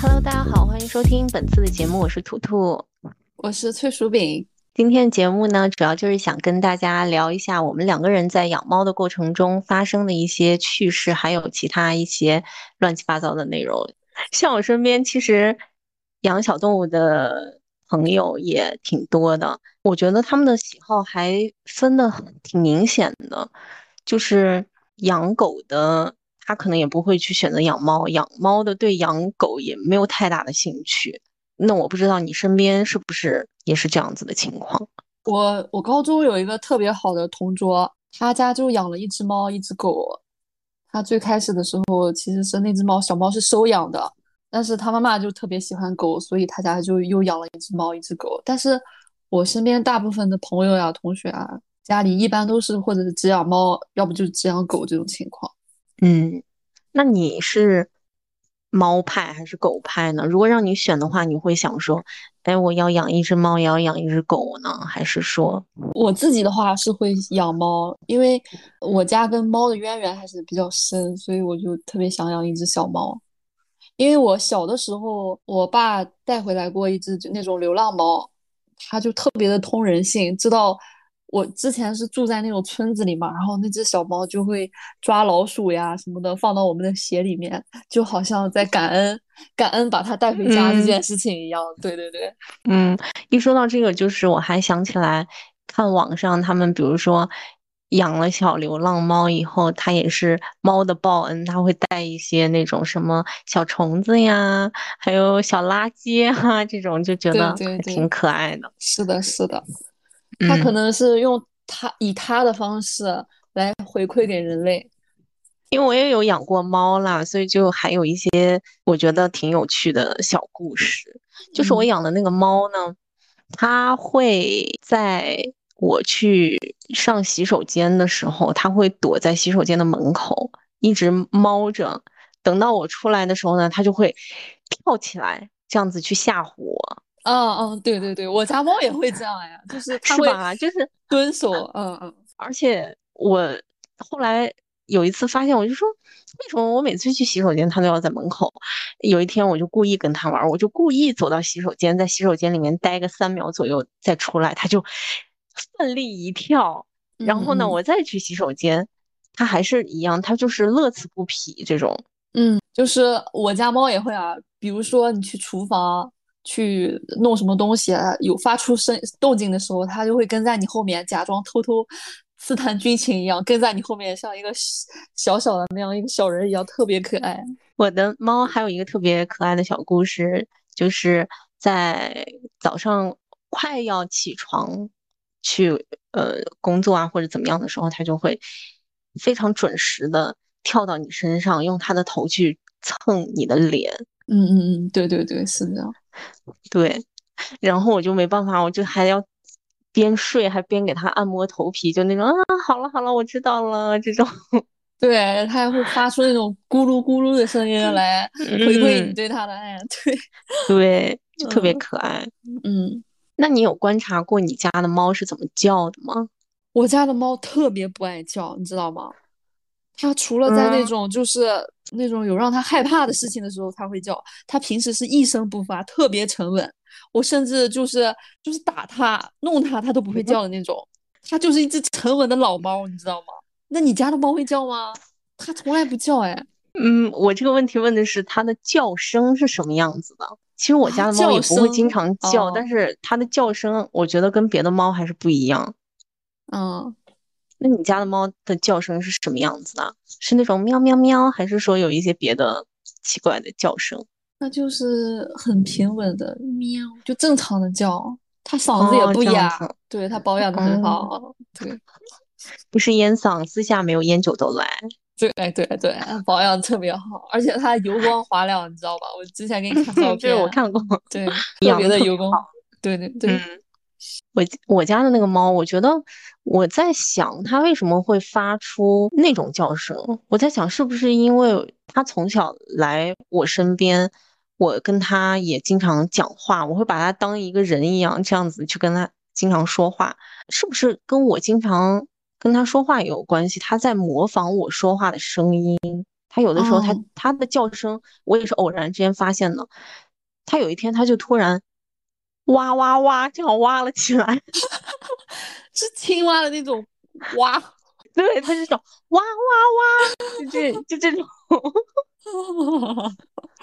Hello，大家好，欢迎收听本次的节目，我是图图，我是脆薯饼。今天的节目呢，主要就是想跟大家聊一下我们两个人在养猫的过程中发生的一些趣事，还有其他一些乱七八糟的内容。像我身边其实养小动物的朋友也挺多的，我觉得他们的喜好还分的挺明显的，就是养狗的。他可能也不会去选择养猫，养猫的对养狗也没有太大的兴趣。那我不知道你身边是不是也是这样子的情况？我我高中有一个特别好的同桌，他家就养了一只猫，一只狗。他最开始的时候其实是那只猫小猫是收养的，但是他妈妈就特别喜欢狗，所以他家就又养了一只猫，一只狗。但是我身边大部分的朋友呀、同学啊，家里一般都是或者是只养猫，要不就是只养狗这种情况。嗯，那你是猫派还是狗派呢？如果让你选的话，你会想说，哎，我要养一只猫，也要养一只狗呢？还是说，我自己的话是会养猫，因为我家跟猫的渊源还是比较深，所以我就特别想养一只小猫。因为我小的时候，我爸带回来过一只就那种流浪猫，它就特别的通人性，知道。我之前是住在那种村子里嘛，然后那只小猫就会抓老鼠呀什么的，放到我们的鞋里面，就好像在感恩感恩把它带回家这件事情一样。对对对，嗯，一说到这个，就是我还想起来看网上他们，比如说养了小流浪猫以后，它也是猫的报恩，它会带一些那种什么小虫子呀，还有小垃圾哈，这种就觉得挺可爱的。是的，是的。他可能是用他以他的方式来回馈给人类，因为我也有养过猫啦，所以就还有一些我觉得挺有趣的小故事。就是我养的那个猫呢，它会在我去上洗手间的时候，它会躲在洗手间的门口一直猫着，等到我出来的时候呢，它就会跳起来，这样子去吓唬我。嗯嗯，对对对，我家猫也会这样呀，就是它会就是 蹲守，嗯嗯，而且我后来有一次发现，我就说，为什么我每次去洗手间，它都要在门口？有一天我就故意跟它玩，我就故意走到洗手间，在洗手间里面待个三秒左右再出来，它就 奋力一跳，然后呢，我再去洗手间，它还是一样，它就是乐此不疲这种。嗯，就是我家猫也会啊，比如说你去厨房。去弄什么东西啊？有发出声动静的时候，它就会跟在你后面，假装偷偷 刺探军情一样，跟在你后面，像一个小小的那样一个小人一样，特别可爱。我的猫还有一个特别可爱的小故事，就是在早上快要起床去呃工作啊或者怎么样的时候，它就会非常准时的跳到你身上，用它的头去蹭你的脸。嗯嗯嗯，对对对，是这样。对，然后我就没办法，我就还要边睡还边给它按摩头皮，就那种啊，好了好了，我知道了这种。对，它还会发出那种咕噜咕噜的声音来回馈你对它的爱。对对，就特别可爱。嗯，那你有观察过你家的猫是怎么叫的吗？我家的猫特别不爱叫，你知道吗？它除了在那种就是那种有让它害怕的事情的时候，它会叫。它平时是一声不发，特别沉稳。我甚至就是就是打它、弄它，它都不会叫的那种。它就是一只沉稳的老猫，你知道吗？那你家的猫会叫吗？它从来不叫哎。嗯，我这个问题问的是它的叫声是什么样子的。其实我家的猫也不会经常叫，但是它的叫声我觉得跟别的猫还是不一样。嗯。那你家的猫的叫声是什么样子的？是那种喵喵喵，还是说有一些别的奇怪的叫声？那就是很平稳的喵，就正常的叫。它嗓子也不哑，对它保养的很好。对，不是烟嗓，私下没有烟酒都来。对对对，保养特别好，而且它油光滑亮，你知道吧？我之前给你看照 片，我看过。对，特别的油光。对对对。我我家的那个猫，我觉得我在想它为什么会发出那种叫声。我在想是不是因为它从小来我身边，我跟它也经常讲话，我会把它当一个人一样这样子去跟它经常说话，是不是跟我经常跟它说话也有关系？它在模仿我说话的声音，它它有的时候它哦它的叫声，我也是偶然之间发现的。它有一天它就突然哇哇哇这样哇了起来，是青蛙的那种哇。对，它是这种哇哇哇，就这就这种。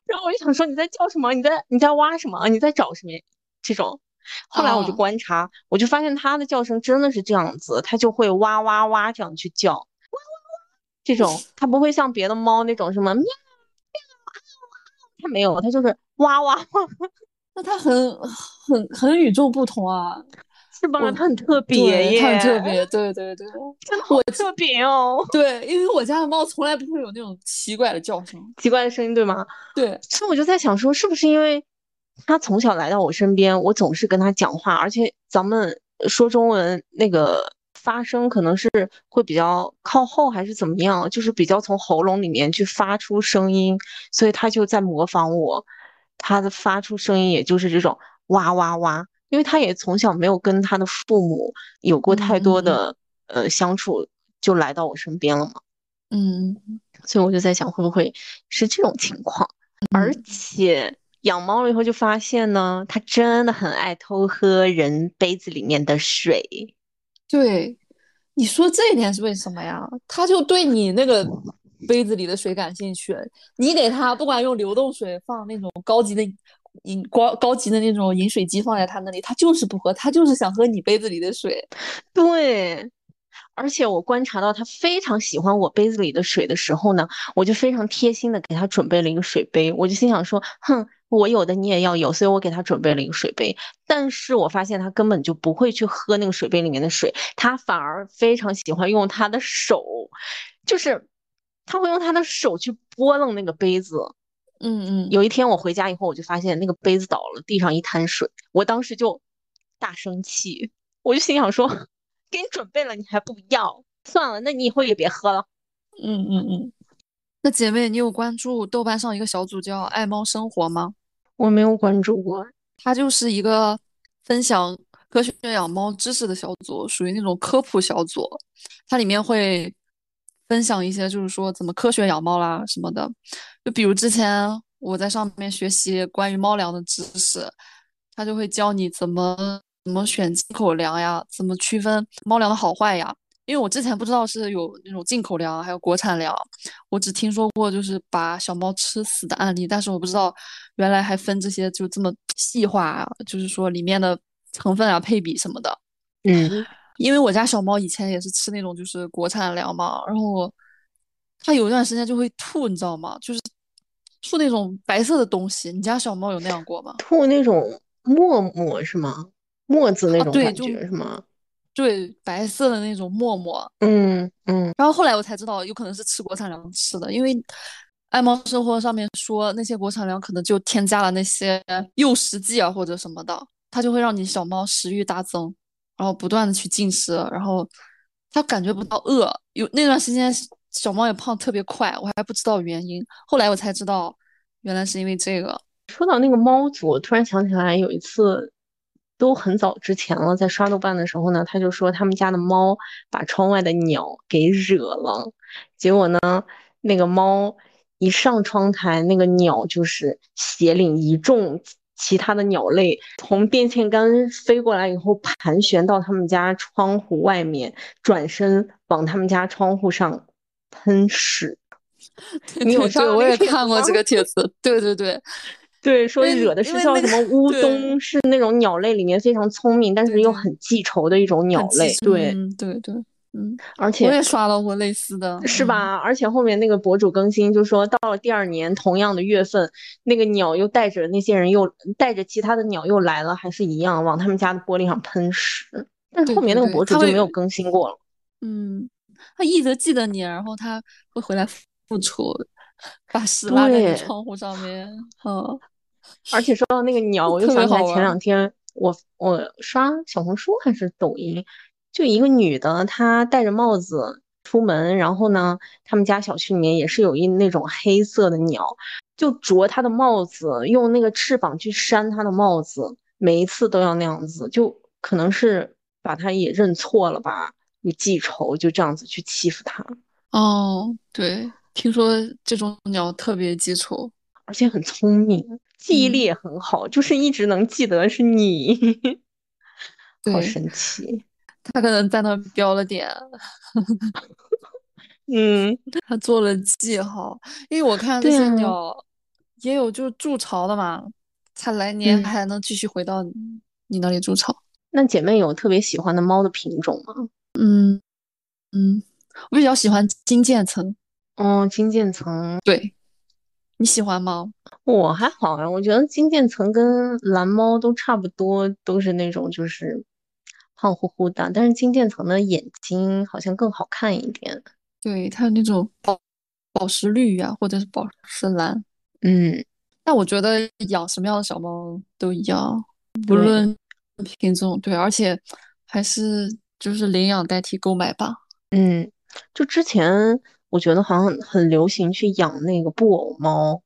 然后我就想说你在叫什么？你在你在挖什么？你在找什么？这种。后来我就哦观察，我就发现它的叫声真的是这样子，它就会哇哇哇这样去叫，哇哇哇这种，它不会像别的猫那种什么喵喵啊啊，它没有，它就是哇哇哇，那它很很很与众不同啊！是吧？我它很特别耶，它很特，别，对对对 真的好特别哦，对，因为我家的猫从来不会有那种奇怪的叫声。奇怪的声音对吗？对，所以我就在想说，是不是因为它从小来到我身边，我总是跟它讲话，而且咱们说中文那个发声可能是会比较靠后，还是怎么样，就是比较从喉咙里面去发出声音，所以他就在模仿我，他的发出声音也就是这种哇哇哇，因为他也从小没有跟他的父母有过太多的呃相处，就来到我身边了嘛。嗯所以我就在想，会不会是这种情况？而嗯，且养猫了以后就发现呢，它真的很爱偷喝人杯子里面的水。对，你说这一点是为什么呀？它就对你那个杯子里的水感兴趣，你给他不管用流动水放那种高级的饮高高级的那种饮水机放在他那里，他就是不喝，他就是想喝你杯子里的水。对，而且我观察到他非常喜欢我杯子里的水的时候呢，我就非常贴心的给他准备了一个水杯。我就心想说，哼，我有的你也要有，所以我给他准备了一个水杯。但是我发现他根本就不会去喝那个水杯里面的水，他反而非常喜欢用他的手，就是它会用他的手去拨弄那个杯子。嗯嗯，有一天我回家以后，我就发现那个杯子倒了，地上一滩水，我当时就大生气，我就心想说，给你准备了你还不要，算了，那你以后也别喝了。嗯嗯嗯。那姐妹，你有关注豆瓣上一个小组叫“爱猫生活”吗？我没有关注过，它就是一个分享科学养猫知识的小组，属于那种科普小组。它里面会分享一些，就是说怎么科学养猫啦什么的。就比如之前我在上面学习关于猫粮的知识，它就会教你怎么怎么选进口粮呀，怎么区分猫粮的好坏呀。因为我之前不知道是有那种进口粮，还有国产粮，我只听说过就是把小猫吃死的案例，但是我不知道原来还分这些就这么细化啊，就是说里面的成分啊、配比什么的。嗯，因为我家小猫以前也是吃那种就是国产粮嘛，然后它有一段时间就会吐，你知道吗？就是吐那种白色的东西。你家小猫有那样过吗？吐那种沫沫是吗？沫子那种感就觉是吗？对，白色的那种沫沫。嗯嗯然后后来我才知道，有可能是吃国产粮吃的，因为爱猫生活上面说那些国产粮可能就添加了那些诱食剂啊或者什么的，它就会让你小猫食欲大增，然后不断的去进食，然后它感觉不到饿。有那段时间小猫也胖特别快，我还不知道原因，后来我才知道原来是因为这个。说到那个猫族，我突然想起来有一次，都很早之前了，在刷豆瓣的时候呢，他就说他们家的猫把窗外的鸟给惹了，结果呢，那个猫一上窗台，那个鸟就是斜领一众其他的鸟类从电线杆飞过来以后，盘旋到他们家窗户外面，转身往他们家窗户上喷屎。对你有对对，我也看过这个帖子。对对对，对，说惹的是叫什么乌对冬，是那种鸟类里面非常聪明，但是又很记仇的一种鸟类。对，嗯，对对，嗯，而且我也刷到过类似的，嗯？是吧？而且后面那个博主更新就说，到了第二年同样的月份，那个鸟又带着那些人又带着其他的鸟又来了，还是一样往他们家的玻璃上喷屎。但是后面那个博主就没有更新过了。嗯，他一直记得你，然后他会回来复仇，把屎拉在，窗户上面，嗯，而且说到那个 鸟，我又想起来前。两天我我刷小红书还是抖音，就一个女的，她戴着帽子出门，然后呢，他们家小区里面也是有一那种黑色的鸟，就啄她的帽子，用那个翅膀去扇她的帽子，每一次都要那样子，就可能是把她也认错了吧，有记仇，就这样子去欺负她。哦，对，听说这种鸟特别记仇，而且很聪明，记忆力也很好，就是一直能记得是你，好神奇。它可能在那标了点，嗯，他做了记号，因为我看这些鸟也有就是筑巢的嘛，它来年还能继续回到你那里筑巢。那姐妹有特别喜欢的猫的品种吗？嗯嗯，我比较喜欢金渐层。哦，金渐层，对，你喜欢吗？我还好啊，我觉得金渐层跟蓝猫都差不多，都是那种就是胖乎乎的，但是金渐层的眼睛好像更好看一点。对，它有那种宝宝石绿呀，或者是宝石蓝。嗯，但我觉得养什么样的小猫都一样，不论品种。对，而且还是就是领养代替购买吧。嗯，就之前。我觉得好像很流行去养那个布偶猫，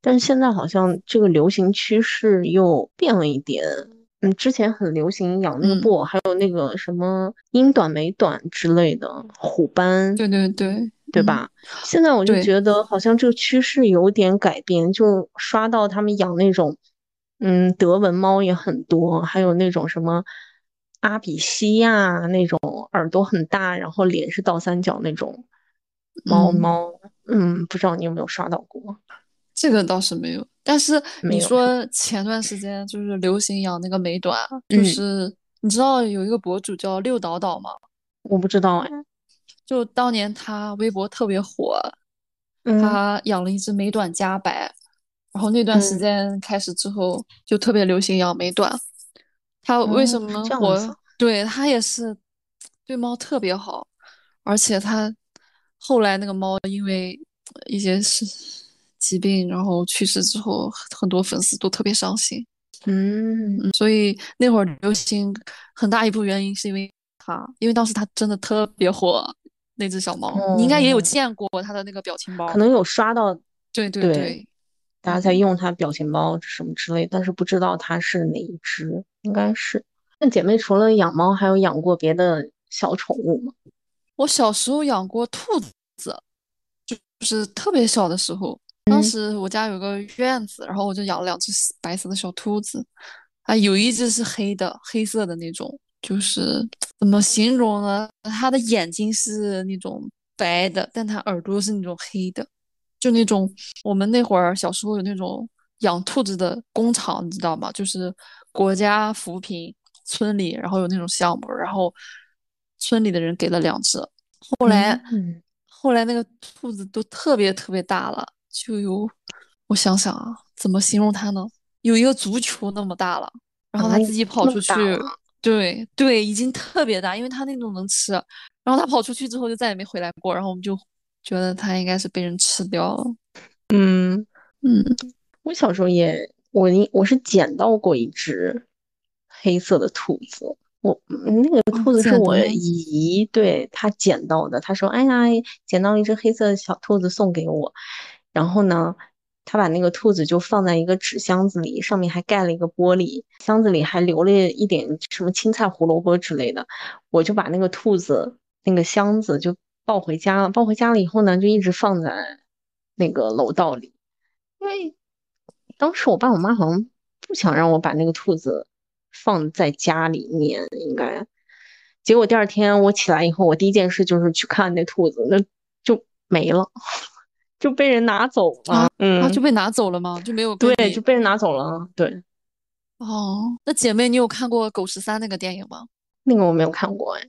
但是现在好像这个流行趋势又变了一点。嗯，之前很流行养那个布偶，还有那个什么英短美短之类的虎斑，对对对，对吧？现在我就觉得好像这个趋势有点改变，就刷到他们养那种，嗯，德文猫也很多，还有那种什么阿比西亚那种耳朵很大，然后脸是倒三角那种。猫猫，嗯，不知道你有没有刷到过？这个倒是没有。但是你说 前段时间就是流行养那个美短，就是你知道有一个博主叫六岛岛吗？我不知道哎。就当年他微博特别火，他养了一只美短加白，然后那段时间开始之后就特别流行养美短。他为什么火？对他也是对猫特别好，而且他。后来那个猫因为一些是疾病，然后去世之后，很多粉丝都特别伤心。嗯，所以那会儿流行很大一部分原因是因为它，因为当时它真的特别火。那只小猫，你应该也有见过它的那个表情包，可能有刷到。对对对，大家在用它表情包什么之类，但是不知道它是哪一只，应该是。那姐妹除了养猫，还有养过别的小宠物吗？我小时候养过兔子，就就是特别小的时候，当时我家有个院子，然后我就养了两只白色的小兔子，啊，有一只是黑的，黑色的那种，就是怎么形容呢？它的眼睛是那种白的，但它耳朵是那种黑的，就那种我们那会儿小时候有那种养兔子的工厂，你知道吗？就是国家扶贫村里，然后有那种项目，然后。村里的人给了两只，后来，后来那个兔子都特别特别大了，就有，我想想啊，怎么形容它呢？有一个足球那么大了，然后它自己跑出去，对对，已经特别大，因为它那种能吃，然后它跑出去之后就再也没回来过，然后我们就觉得它应该是被人吃掉了。嗯嗯，我小时候也，我我是捡到过一只黑色的兔子。我那个兔子是我姨对她捡到的，她说：“哎呀，捡到一只黑色的小兔子送给我。”然后呢，他把那个兔子就放在一个纸箱子里，上面还盖了一个玻璃，箱子里还留了一点什么青菜、胡萝卜之类的。我就把那个兔子那个箱子就抱回家了，抱回家了以后呢，就一直放在那个楼道里，因为当时我爸我妈好像不想让我把那个兔子。放在家里面应该，结果第二天我起来以后，我第一件事就是去看那兔子，那就没了，就被人拿走了。嗯，就被拿走了吗？就没有对，就被人拿走了。对。哦，那姐妹，你有看过《狗十三》那个电影吗？那个我没有看过哎。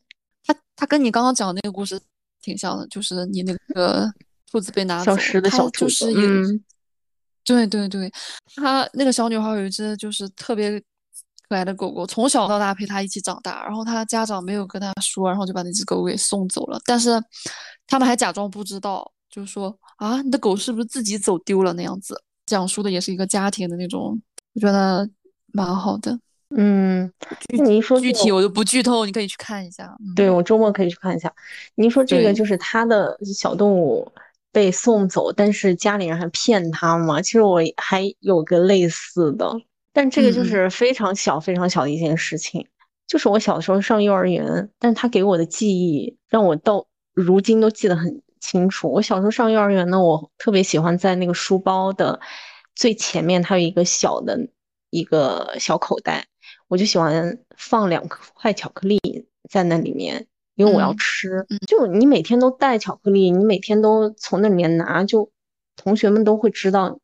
他他跟你刚刚讲的那个故事挺像的，就是你那个兔子被拿走，消失的小兔子。嗯。对对对，他那个小女孩有一只就是特别。可爱的狗狗从小到大陪他一起长大，然后他家长没有跟他说，然后就把那只狗给送走了。但是他们还假装不知道，就说啊，你的狗是不是自己走丢了那样子？讲述的也是一个家庭的那种，我觉得蛮好的。嗯，你一说具体我就不剧透，你可以去看一下。对我周末可以去看一下。您说这个就是他的小动物被送走，但是家里人还骗他嘛？其实我还有个类似的。但这个就是非常小、非常小的一件事情，就是我小时候上幼儿园，但他给我的记忆让我到如今都记得很清楚。我小时候上幼儿园呢，我特别喜欢在那个书包的最前面，它有一个小的一个小口袋，我就喜欢放两块巧克力在那里面，因为我要吃。就你每天都带巧克力，你每天都从那里面拿，就同学们都会知道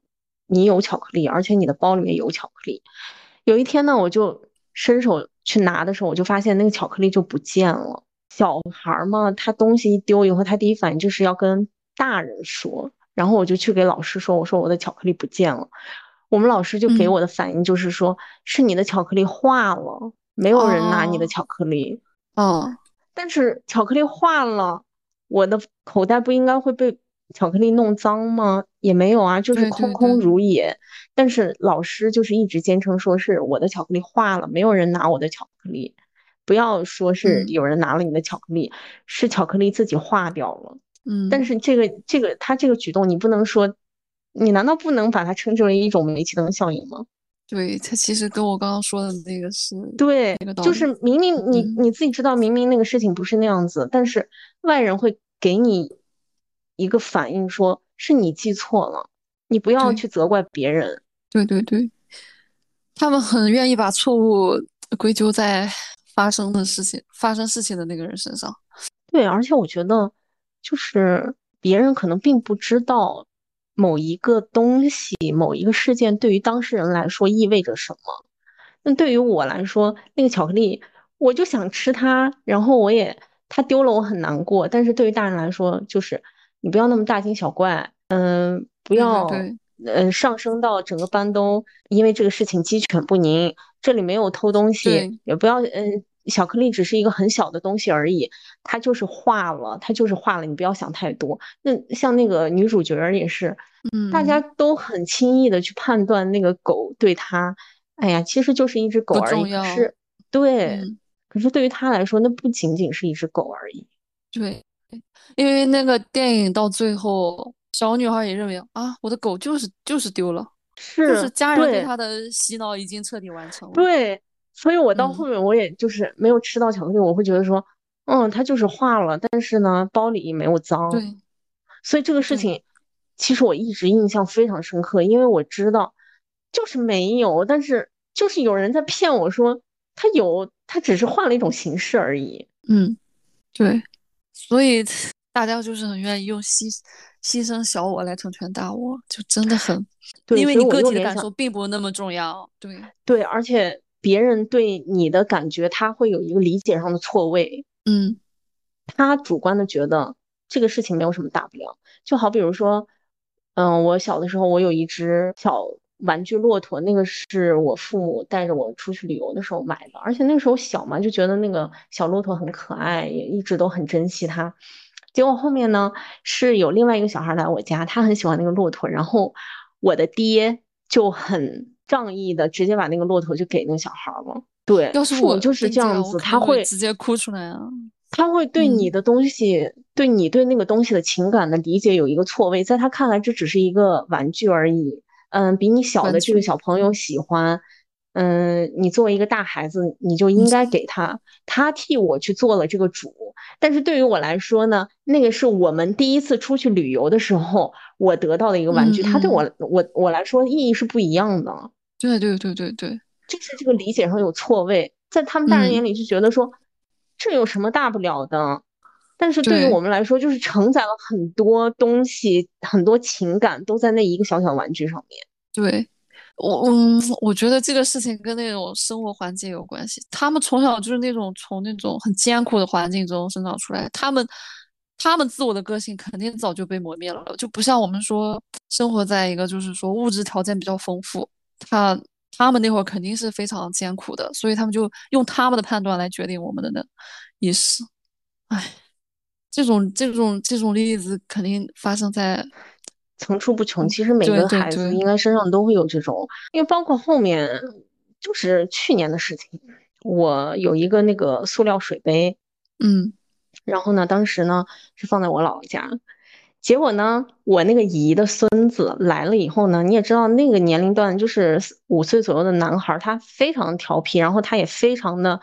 你有巧克力，而且你的包里面有巧克力。有一天呢，我就伸手去拿的时候，我就发现那个巧克力就不见了。小孩嘛，他东西一丢以后，他第一反应就是要跟大人说。然后我就去给老师说，我说我的巧克力不见了。我们老师就给我的反应就是说，是你的巧克力化了，没有人拿你的巧克力。哦，但是巧克力化了，我的口袋不应该会被巧克力弄脏吗？也没有啊，就是空空如也。但是老师就是一直坚称说是我的巧克力化了，没有人拿我的巧克力。不要说是有人拿了你的巧克力，是巧克力自己化掉了。嗯，但是这个这个他这个举动，你不能说，你难道不能把它称之为一种煤气灯效应吗？对，它其实跟我刚刚说的那个是对，就是明明你你自己知道，明明那个事情不是那样子，但是外人会给你一个反应，说是你记错了，你不要去责怪别人。对对对，他们很愿意把错误归咎在。发生的事情，发生事情的那个人身上，对，而且我觉得，就是别人可能并不知道某一个东西、某一个事件对于当事人来说意味着什么。那对于我来说，那个巧克力，我就想吃它，然后我也它丢了，我很难过。但是对于大人来说，就是你不要那么大惊小怪，嗯，不要，嗯，上升到整个班都因为这个事情鸡犬不宁。这里没有偷东西，也不要，嗯。巧克力只是一个很小的东西而已，它就是化了，它就是化了，你不要想太多。那像那个女主角也是，嗯，大家都很轻易的去判断那个狗对她，哎呀，其实就是一只狗而已。是，对，可是对于他来说，那不仅仅是一只狗而已。对，因为那个电影到最后，小女孩也认为啊，我的狗就是就是丢了，是，就是家人对他的洗脑已经彻底完成了。对。所以，我到后面我也就是没有吃到巧克力，我会觉得说，嗯，它就是化了，但是呢，包里没有脏。对。所以这个事情，其实我一直印象非常深刻，因为我知道，就是没有，但是就是有人在骗我说他有，他只是换了一种形式而已。嗯，对。所以大家就是很愿意用牺牺牲小我来成全大我，就真的很，因为你个体的感受并不那么重要。对。对，而且。别人对你的感觉，他会有一个理解上的错位，嗯，他主观的觉得这个事情没有什么大不了。就好比如说，嗯，我小的时候我有一只小玩具骆驼，那个是我父母带着我出去旅游的时候买的，而且那个时候小嘛，就觉得那个小骆驼很可爱，也一直都很珍惜它。结果后面呢，是有另外一个小孩来我家，他很喜欢那个骆驼，然后我的爹就很。仗义的直接把那个骆驼就给那个小孩了。对，要是我就是这样子，他会直接哭出来啊。他会对你的东西，对你对那个东西的情感的理解有一个错位，在他看来这只是一个玩具而已。嗯，比你小的这个小朋友喜欢。嗯，你作为一个大孩子，你就应该给他。他替我去做了这个主，但是对于我来说呢，那个是我们第一次出去旅游的时候，我得到的一个玩具，它对我我我来说意义是不一样的。对对对对对，就是这个理解上有错位，在他们大人眼里就觉得说这有什么大不了的，但是对于我们来说，就是承载了很多东西，很多情感都在那一个小小玩具上面。对。我嗯，我觉得这个事情跟那种生活环境有关系。他们从小就是那种从那种很艰苦的环境中生长出来，他们他们自我的个性肯定早就被磨灭了，就不像我们说生活在一个就是说物质条件比较丰富，他他们那会儿肯定是非常艰苦的，所以他们就用他们的判断来决定我们的那意识。哎，这种这种这种例子肯定发生在。层出不穷，其实每个孩子应该身上都会有这种，因为包括后面就是去年的事情，我有一个那个塑料水杯，嗯，然后呢，当时呢是放在我姥姥家，结果呢，我那个姨的孙子来了以后呢，你也知道那个年龄段就是五岁左右的男孩，他非常调皮，然后他也非常的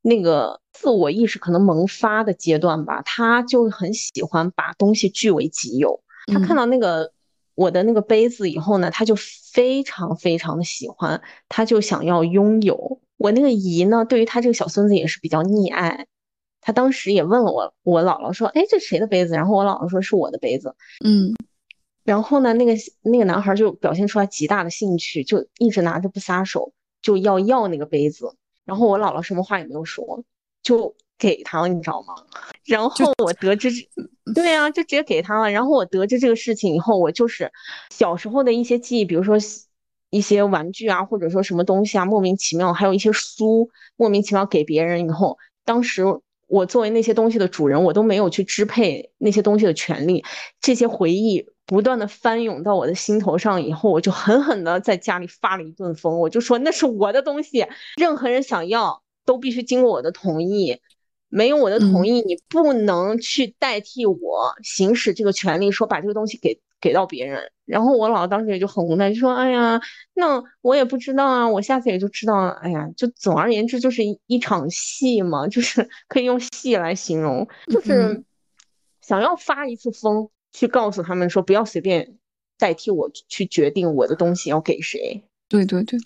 那个自我意识可能萌发的阶段吧，他就很喜欢把东西据为己有。他看到那个我的那个杯子以后呢，他就非常非常的喜欢，他就想要拥有。我那个姨呢，对于他这个小孙子也是比较溺爱。他当时也问了我，我姥姥说：“哎，这谁的杯子？”然后我姥姥说是我的杯子。嗯，然后呢，那个那个男孩就表现出来极大的兴趣，就一直拿着不撒手，就要要那个杯子。然后我姥姥什么话也没有说，就给他了，你知道吗？然后我得知，对啊，就直接给他了。然后我得知这个事情以后，我就是小时候的一些记忆，比如说一些玩具啊，或者说什么东西啊，莫名其妙，还有一些书，莫名其妙给别人以后，当时。我作为那些东西的主人，我都没有去支配那些东西的权利。这些回忆不断的翻涌到我的心头上以后，我就狠狠的在家里发了一顿疯。我就说那是我的东西，任何人想要都必须经过我的同意，没有我的同意，你不能去代替我行使这个权利，说把这个东西给。给到别人，然后我姥姥当时也就很无奈，就说：“哎呀，那我也不知道啊，我下次也就知道了。”哎呀，就总而言之就是一一场戏嘛，就是 可以用戏来形容，就是想要发一次疯，去告诉他们说不要随便代替我去决定我的东西要给谁。对对对，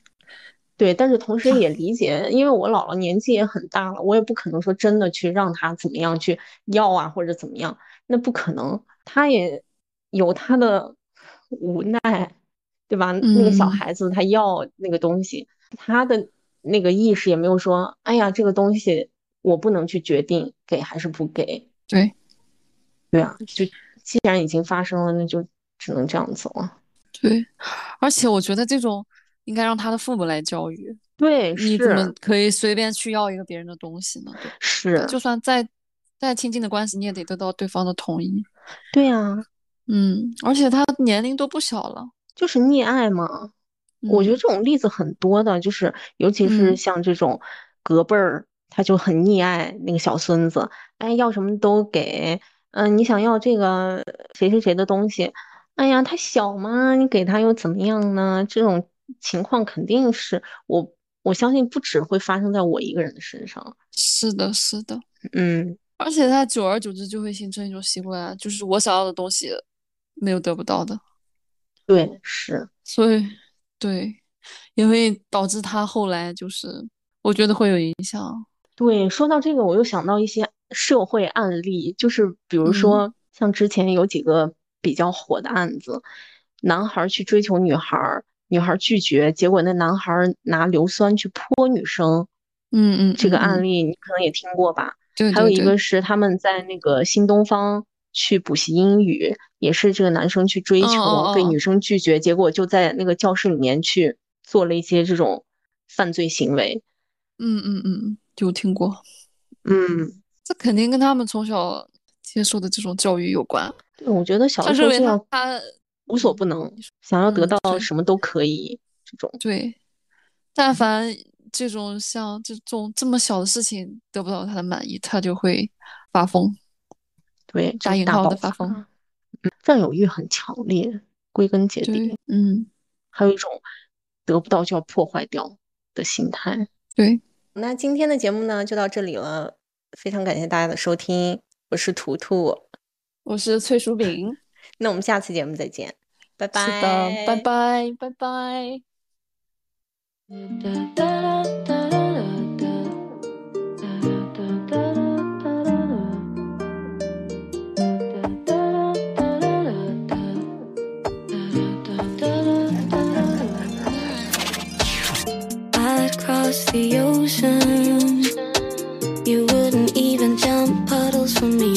对，但是同时 也理解，因为我姥姥年纪也很大了，我也不可能说真的去让他怎么样去要啊或者怎么样，那不可能，他也。有他的无奈，对吧？那个小孩子他要那个东西，他的那个意识也没有说，哎呀，这个东西我不能去决定给还是不给。对，对啊，就既然已经发生了，那就只能这样子了。对，而且我觉得这种应该让他的父母来教育。对，你怎么可以随便去要一个别人的东西呢？是，就算再再亲近的关系，你也得得到对方的同意。对呀。嗯，而且他年龄都不小了，就是溺爱嘛。我觉得这种例子很多的，就是尤其是像这种隔辈儿，他就很溺爱那个小孙子，哎，要什么都给。嗯，你想要这个谁谁谁的东西，哎呀，他小嘛，你给他又怎么样呢？这种情况肯定是我我相信不只会发生在我一个人的身上。是的，是的，嗯，而且他久而久之就会形成一种习惯，就是我想要的东西。没有得不到的，对，是，所以对，也会导致他后来就是，我觉得会有影响。对，说到这个，我又想到一些社会案例，就是比如说像之前有几个比较火的案子，男孩去追求女孩，女孩拒绝，结果那男孩拿硫酸去泼女生，嗯嗯，这个案例你可能也听过吧？对，还有一个是他们在那个新东方。去补习英语，也是这个男生去追求，被女生拒绝，结果就在那个教室里面去做了一些这种犯罪行为。嗯嗯嗯，有听过。嗯，这肯定跟他们从小接受的这种教育有关。对，我觉得小时候这样，他无所不能，想要得到什么都可以。这种对，但凡这种像这种这么小的事情得不到他的满意，他就会发疯。对，打引号的发疯，占有欲很强烈，归根结底，嗯，还有一种得不到就要破坏掉的心态。对，那今天的节目呢就到这里了，非常感谢大家的收听，我是图图，我是脆薯饼，那我们下次节目再见，拜拜。是的，拜拜，拜拜。across the ocean. You wouldn't even jump puddles for me.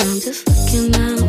I'm just looking out.